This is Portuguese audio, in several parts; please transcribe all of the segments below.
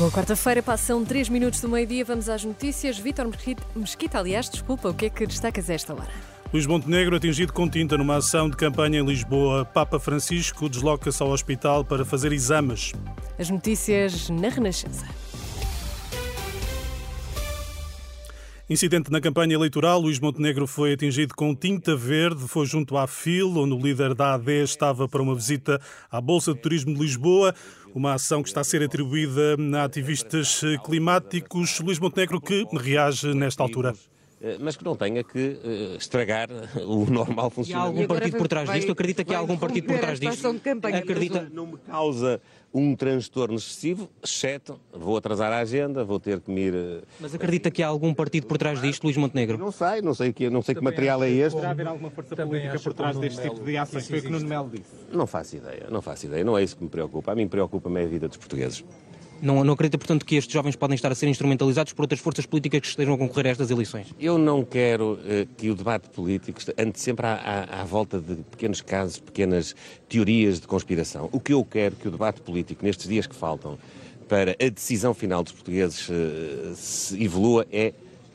Boa quarta-feira, passam 3 minutos do meio-dia, vamos às notícias. Vítor Mesquita, aliás, desculpa, o que é que destacas a esta hora? Luís Montenegro atingido com tinta numa ação de campanha em Lisboa. Papa Francisco desloca-se ao hospital para fazer exames. As notícias na Renascença. Incidente na campanha eleitoral, Luís Montenegro foi atingido com tinta verde, foi junto à FIL, onde o líder da AD estava para uma visita à Bolsa de Turismo de Lisboa, uma ação que está a ser atribuída a ativistas climáticos. Luís Montenegro que reage nesta altura mas que não tenha que uh, estragar o normal funcionamento. E há algum partido por trás disto? Acredita que há algum partido por trás disto? Acredita? Não me causa um transtorno excessivo, exceto vou atrasar a agenda, vou ter que me ir... Uh... Mas acredita que há algum partido por trás disto, Luís Montenegro? Não sei, não sei que, não sei que material é este. Poderá haver alguma força política por trás deste tipo de ações? Foi o que Nuno Melo disse. Não faço ideia, não faço ideia. Não é isso que me preocupa. A mim preocupa-me a vida dos portugueses. Não, não acredita, portanto, que estes jovens podem estar a ser instrumentalizados por outras forças políticas que estejam a concorrer a estas eleições? Eu não quero uh, que o debate político ande sempre à, à, à, volta de pequenos casos, pequenas teorias de conspiração. O que eu quero que o debate político, nestes dias que faltam, para a decisão final dos portugueses uh, se evolua é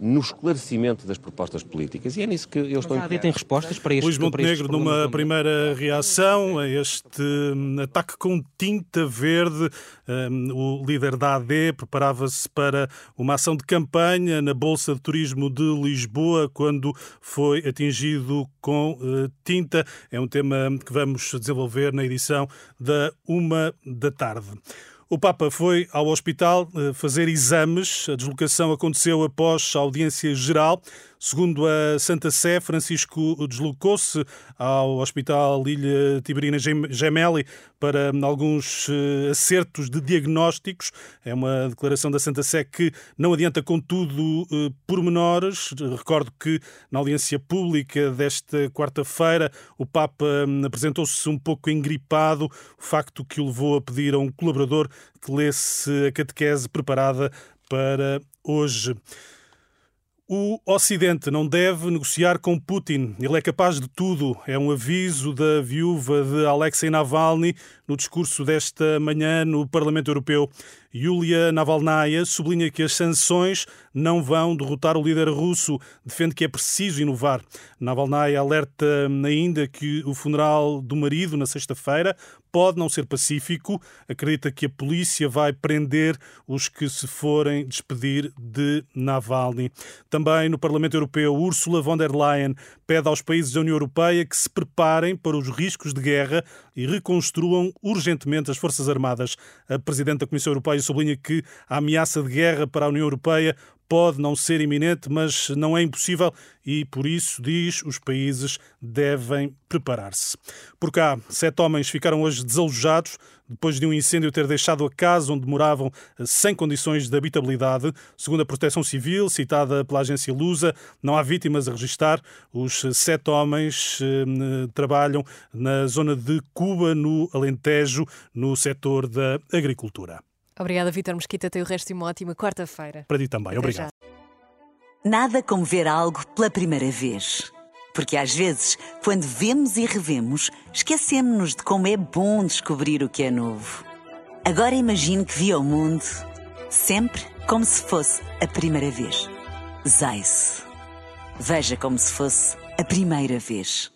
no esclarecimento das propostas políticas. E é nisso que eu estou... Mas a AD tem respostas para este Luís Montenegro, numa primeira reação a este hum, ataque com tinta verde, um, o líder da AD preparava-se para uma ação de campanha na Bolsa de Turismo de Lisboa quando foi atingido com uh, tinta. É um tema que vamos desenvolver na edição da uma da tarde. O Papa foi ao hospital eh, fazer exames. A deslocação aconteceu após a audiência geral. Segundo a Santa Sé, Francisco deslocou-se ao Hospital Ilha Tiberina Gemelli para alguns eh, acertos de diagnósticos. É uma declaração da Santa Sé que não adianta, contudo, eh, pormenores. Recordo que na audiência pública desta quarta-feira o Papa hum, apresentou-se um pouco engripado, o facto que o levou a pedir a um colaborador que lesse a catequese preparada para hoje. O Ocidente não deve negociar com Putin. Ele é capaz de tudo. É um aviso da viúva de Alexei Navalny no discurso desta manhã no Parlamento Europeu. Yulia Navalnaya sublinha que as sanções não vão derrotar o líder russo, defende que é preciso inovar. Navalnaya alerta ainda que o funeral do marido na sexta-feira pode não ser pacífico, acredita que a polícia vai prender os que se forem despedir de Navalny. Também no Parlamento Europeu, Ursula von der Leyen pede aos países da União Europeia que se preparem para os riscos de guerra e reconstruam urgentemente as Forças Armadas. A Presidente da Comissão Europeia sublinha que a ameaça de guerra para a União Europeia pode não ser iminente, mas não é impossível e, por isso, diz, os países devem preparar-se. Por cá, sete homens ficaram hoje desalojados depois de um incêndio ter deixado a casa onde moravam sem condições de habitabilidade. Segundo a Proteção Civil, citada pela agência Lusa, não há vítimas a registrar. Os sete homens eh, trabalham na zona de Cuba, no Alentejo, no setor da agricultura. Obrigada, Vítor Mesquita. Tem o resto de uma ótima quarta-feira. Para ti também. Até Obrigado. Já. Nada como ver algo pela primeira vez. Porque às vezes, quando vemos e revemos, esquecemos-nos de como é bom descobrir o que é novo. Agora imagine que viu o mundo sempre como se fosse a primeira vez. Zais. Veja como se fosse a primeira vez.